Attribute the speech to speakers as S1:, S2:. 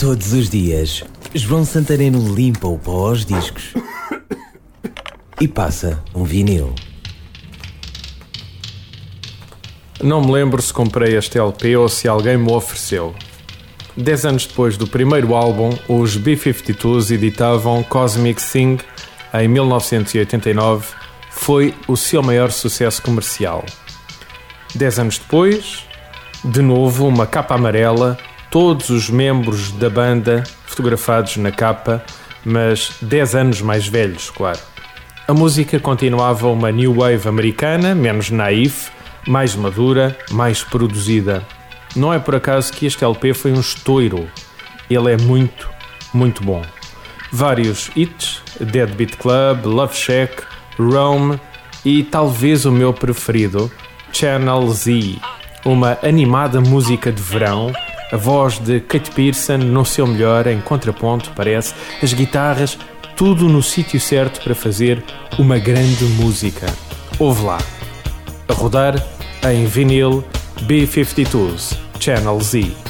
S1: Todos os dias, João Santareno limpa o pó aos discos e passa um vinil.
S2: Não me lembro se comprei este LP ou se alguém me ofereceu. Dez anos depois do primeiro álbum, os B-52s editavam Cosmic Thing em 1989. Foi o seu maior sucesso comercial. Dez anos depois, de novo, uma capa amarela, todos os membros da banda fotografados na capa, mas dez anos mais velhos, claro. A música continuava uma new wave americana, menos naif, mais madura, mais produzida. Não é por acaso que este LP foi um estouro. Ele é muito, muito bom. Vários hits, Deadbeat Club, Love Shack, Rome e talvez o meu preferido, Channel Z, uma animada música de verão, a voz de Kate Pearson no seu melhor, em contraponto, parece, as guitarras, tudo no sítio certo para fazer uma grande música. Ouve lá. A rodar em vinil B52s Channel Z.